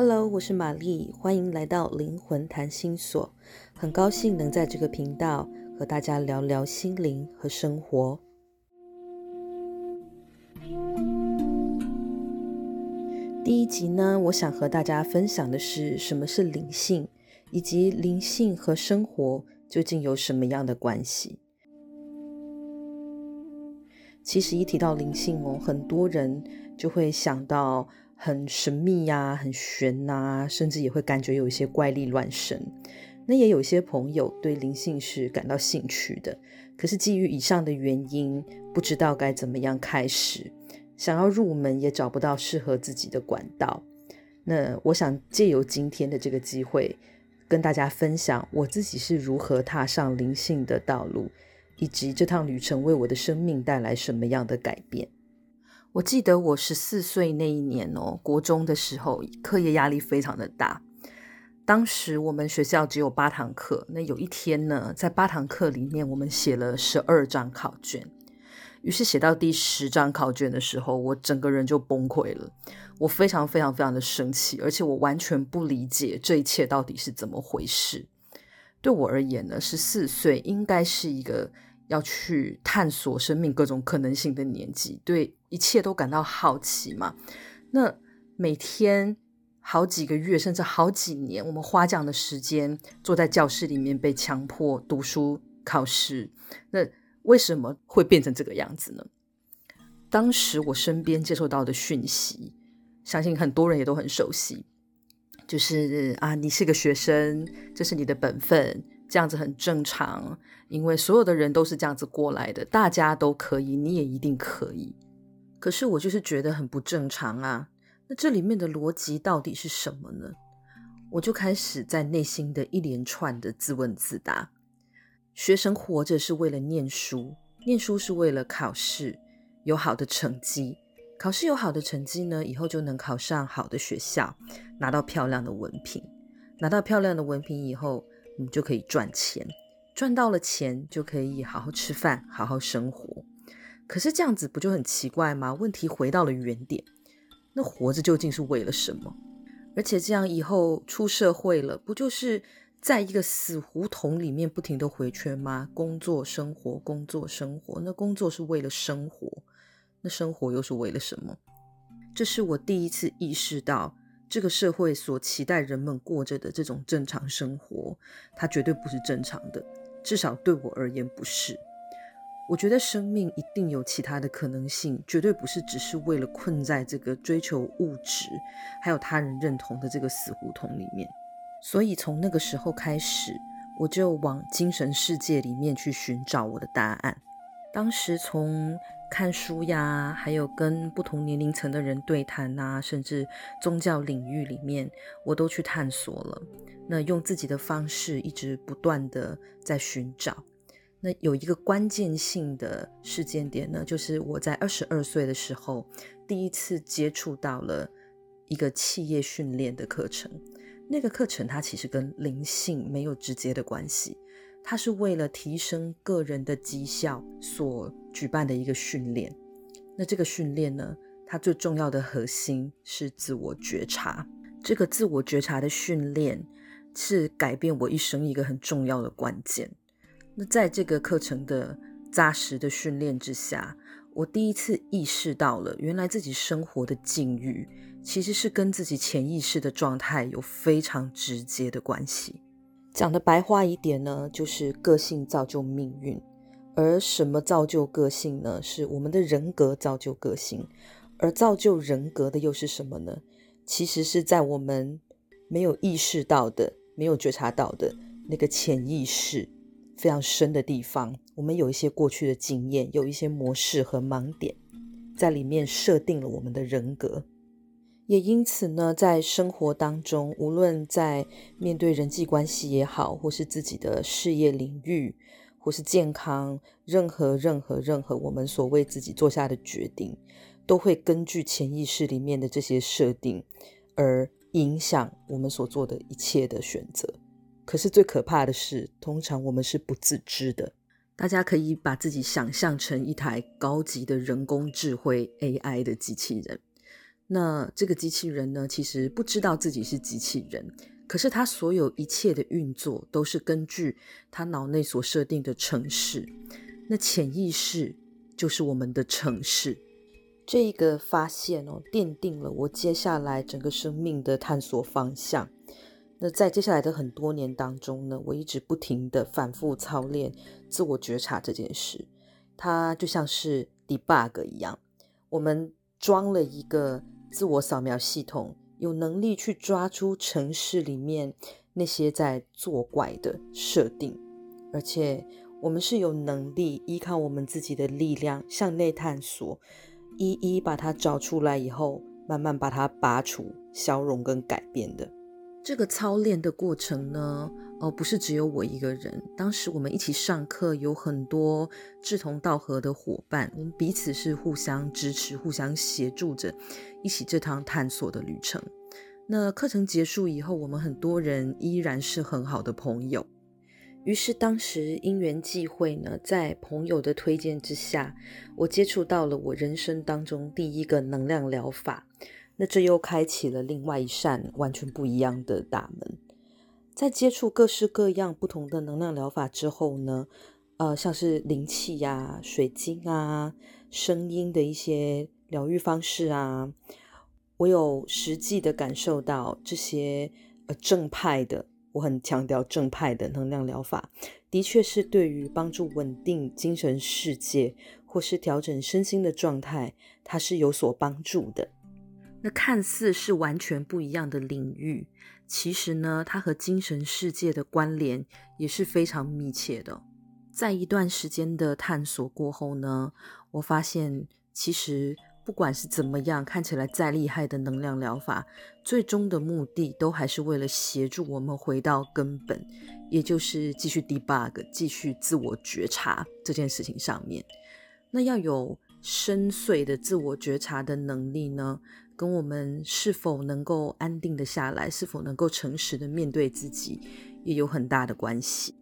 Hello，我是玛丽，欢迎来到灵魂谈心所。很高兴能在这个频道和大家聊聊心灵和生活。第一集呢，我想和大家分享的是什么是灵性，以及灵性和生活究竟有什么样的关系。其实一提到灵性哦，很多人就会想到。很神秘呀，很玄呐，甚至也会感觉有一些怪力乱神。那也有些朋友对灵性是感到兴趣的，可是基于以上的原因，不知道该怎么样开始，想要入门也找不到适合自己的管道。那我想借由今天的这个机会，跟大家分享我自己是如何踏上灵性的道路，以及这趟旅程为我的生命带来什么样的改变。我记得我十四岁那一年哦，国中的时候，课业压力非常的大。当时我们学校只有八堂课，那有一天呢，在八堂课里面，我们写了十二张考卷。于是写到第十张考卷的时候，我整个人就崩溃了。我非常非常非常的生气，而且我完全不理解这一切到底是怎么回事。对我而言呢，十四岁应该是一个。要去探索生命各种可能性的年纪，对一切都感到好奇嘛？那每天好几个月，甚至好几年，我们花这样的时间坐在教室里面被强迫读书考试，那为什么会变成这个样子呢？当时我身边接受到的讯息，相信很多人也都很熟悉，就是啊，你是个学生，这是你的本分。这样子很正常，因为所有的人都是这样子过来的，大家都可以，你也一定可以。可是我就是觉得很不正常啊！那这里面的逻辑到底是什么呢？我就开始在内心的一连串的自问自答：学生活着是为了念书，念书是为了考试，有好的成绩，考试有好的成绩呢，以后就能考上好的学校，拿到漂亮的文凭，拿到漂亮的文凭以后。你就可以赚钱，赚到了钱就可以好好吃饭，好好生活。可是这样子不就很奇怪吗？问题回到了原点，那活着究竟是为了什么？而且这样以后出社会了，不就是在一个死胡同里面不停的回圈吗？工作生活，工作生活。那工作是为了生活，那生活又是为了什么？这是我第一次意识到。这个社会所期待人们过着的这种正常生活，它绝对不是正常的，至少对我而言不是。我觉得生命一定有其他的可能性，绝对不是只是为了困在这个追求物质还有他人认同的这个死胡同里面。所以从那个时候开始，我就往精神世界里面去寻找我的答案。当时从看书呀，还有跟不同年龄层的人对谈呐，甚至宗教领域里面，我都去探索了。那用自己的方式，一直不断的在寻找。那有一个关键性的事件点呢，就是我在二十二岁的时候，第一次接触到了一个企业训练的课程。那个课程它其实跟灵性没有直接的关系。它是为了提升个人的绩效所举办的一个训练。那这个训练呢，它最重要的核心是自我觉察。这个自我觉察的训练是改变我一生一个很重要的关键。那在这个课程的扎实的训练之下，我第一次意识到了，原来自己生活的境遇其实是跟自己潜意识的状态有非常直接的关系。讲的白话一点呢，就是个性造就命运，而什么造就个性呢？是我们的人格造就个性，而造就人格的又是什么呢？其实是在我们没有意识到的、没有觉察到的那个潜意识非常深的地方，我们有一些过去的经验，有一些模式和盲点，在里面设定了我们的人格。也因此呢，在生活当中，无论在面对人际关系也好，或是自己的事业领域，或是健康，任何任何任何我们所为自己做下的决定，都会根据潜意识里面的这些设定而影响我们所做的一切的选择。可是最可怕的是，通常我们是不自知的。大家可以把自己想象成一台高级的人工智慧 AI 的机器人。那这个机器人呢，其实不知道自己是机器人，可是他所有一切的运作都是根据他脑内所设定的城市。那潜意识就是我们的城市。这一个发现哦，奠定了我接下来整个生命的探索方向。那在接下来的很多年当中呢，我一直不停的反复操练自我觉察这件事。它就像是 debug 一样，我们装了一个自我扫描系统，有能力去抓出城市里面那些在作怪的设定，而且我们是有能力依靠我们自己的力量向内探索，一一把它找出来以后，慢慢把它拔除、消融跟改变的。这个操练的过程呢，哦，不是只有我一个人。当时我们一起上课，有很多志同道合的伙伴，我们彼此是互相支持、互相协助着，一起这趟探索的旅程。那课程结束以后，我们很多人依然是很好的朋友。于是当时因缘际会呢，在朋友的推荐之下，我接触到了我人生当中第一个能量疗法。那这又开启了另外一扇完全不一样的大门。在接触各式各样不同的能量疗法之后呢，呃，像是灵气呀、水晶啊、声音的一些疗愈方式啊，我有实际的感受到这些呃正派的，我很强调正派的能量疗法，的确是对于帮助稳定精神世界或是调整身心的状态，它是有所帮助的。那看似是完全不一样的领域，其实呢，它和精神世界的关联也是非常密切的。在一段时间的探索过后呢，我发现其实不管是怎么样，看起来再厉害的能量疗法，最终的目的都还是为了协助我们回到根本，也就是继续 debug、继续自我觉察这件事情上面。那要有深邃的自我觉察的能力呢？跟我们是否能够安定的下来，是否能够诚实的面对自己，也有很大的关系。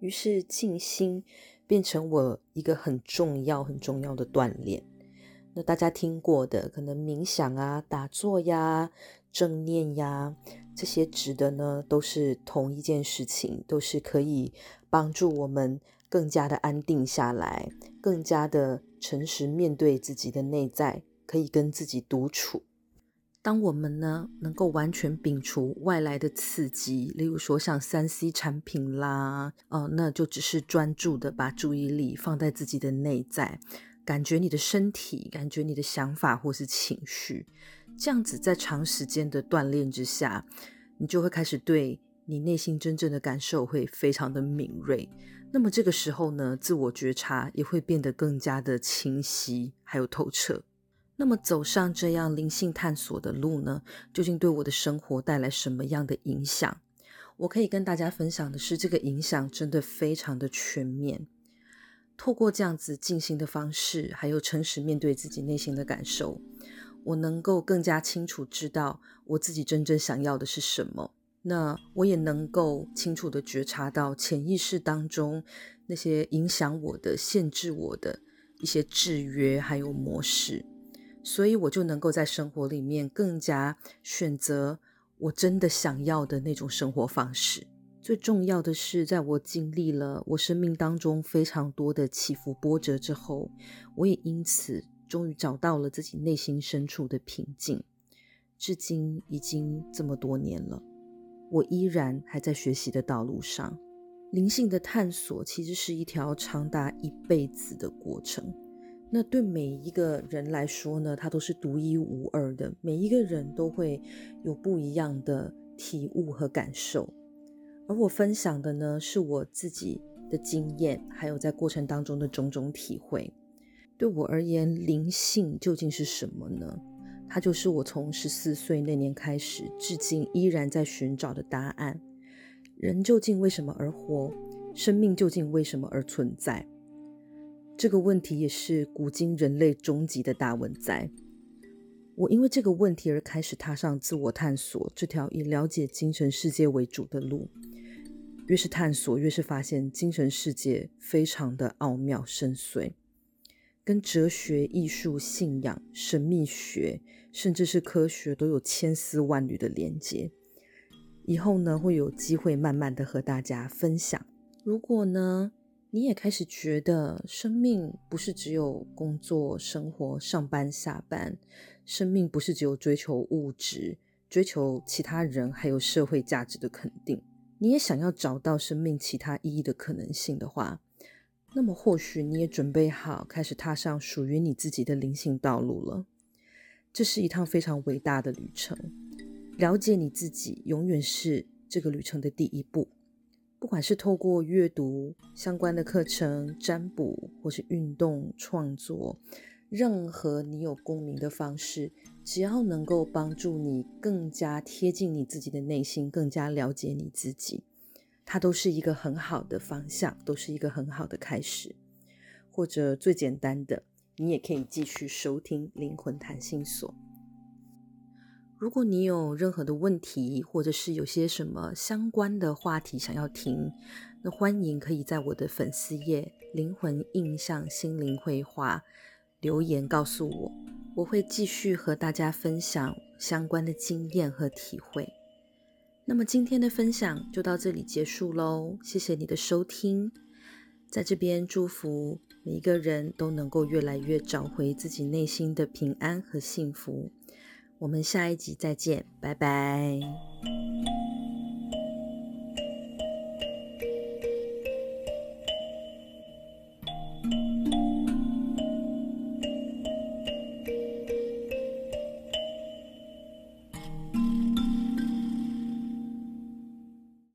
于是静心变成我一个很重要、很重要的锻炼。那大家听过的，可能冥想啊、打坐呀、正念呀，这些指的呢，都是同一件事情，都是可以帮助我们更加的安定下来，更加的诚实面对自己的内在。可以跟自己独处。当我们呢能够完全摒除外来的刺激，例如说像三 C 产品啦，哦，那就只是专注的把注意力放在自己的内在，感觉你的身体，感觉你的想法或是情绪，这样子在长时间的锻炼之下，你就会开始对你内心真正的感受会非常的敏锐。那么这个时候呢，自我觉察也会变得更加的清晰，还有透彻。那么走上这样灵性探索的路呢，究竟对我的生活带来什么样的影响？我可以跟大家分享的是，这个影响真的非常的全面。透过这样子静心的方式，还有诚实面对自己内心的感受，我能够更加清楚知道我自己真正想要的是什么。那我也能够清楚的觉察到潜意识当中那些影响我的、限制我的一些制约还有模式。所以我就能够在生活里面更加选择我真的想要的那种生活方式。最重要的是，在我经历了我生命当中非常多的起伏波折之后，我也因此终于找到了自己内心深处的平静。至今已经这么多年了，我依然还在学习的道路上。灵性的探索其实是一条长达一辈子的过程。那对每一个人来说呢，它都是独一无二的。每一个人都会有不一样的体悟和感受，而我分享的呢，是我自己的经验，还有在过程当中的种种体会。对我而言，灵性究竟是什么呢？它就是我从十四岁那年开始，至今依然在寻找的答案。人究竟为什么而活？生命究竟为什么而存在？这个问题也是古今人类终极的大问在。我因为这个问题而开始踏上自我探索这条以了解精神世界为主的路。越是探索，越是发现精神世界非常的奥妙深邃。跟哲学、艺术、信仰、神秘学，甚至是科学，都有千丝万缕的连接。以后呢，会有机会慢慢的和大家分享。如果呢，你也开始觉得生命不是只有工作、生活、上班、下班，生命不是只有追求物质、追求其他人还有社会价值的肯定，你也想要找到生命其他意义的可能性的话，那么或许你也准备好开始踏上属于你自己的灵性道路了。这是一趟非常伟大的旅程。了解你自己，永远是这个旅程的第一步。不管是透过阅读相关的课程、占卜，或是运动、创作，任何你有共鸣的方式，只要能够帮助你更加贴近你自己的内心，更加了解你自己，它都是一个很好的方向，都是一个很好的开始。或者最简单的，你也可以继续收听灵魂谈心所。如果你有任何的问题，或者是有些什么相关的话题想要听，那欢迎可以在我的粉丝页“灵魂印象心灵绘画”留言告诉我，我会继续和大家分享相关的经验和体会。那么今天的分享就到这里结束喽，谢谢你的收听，在这边祝福每一个人都能够越来越找回自己内心的平安和幸福。我们下一集再见，拜拜。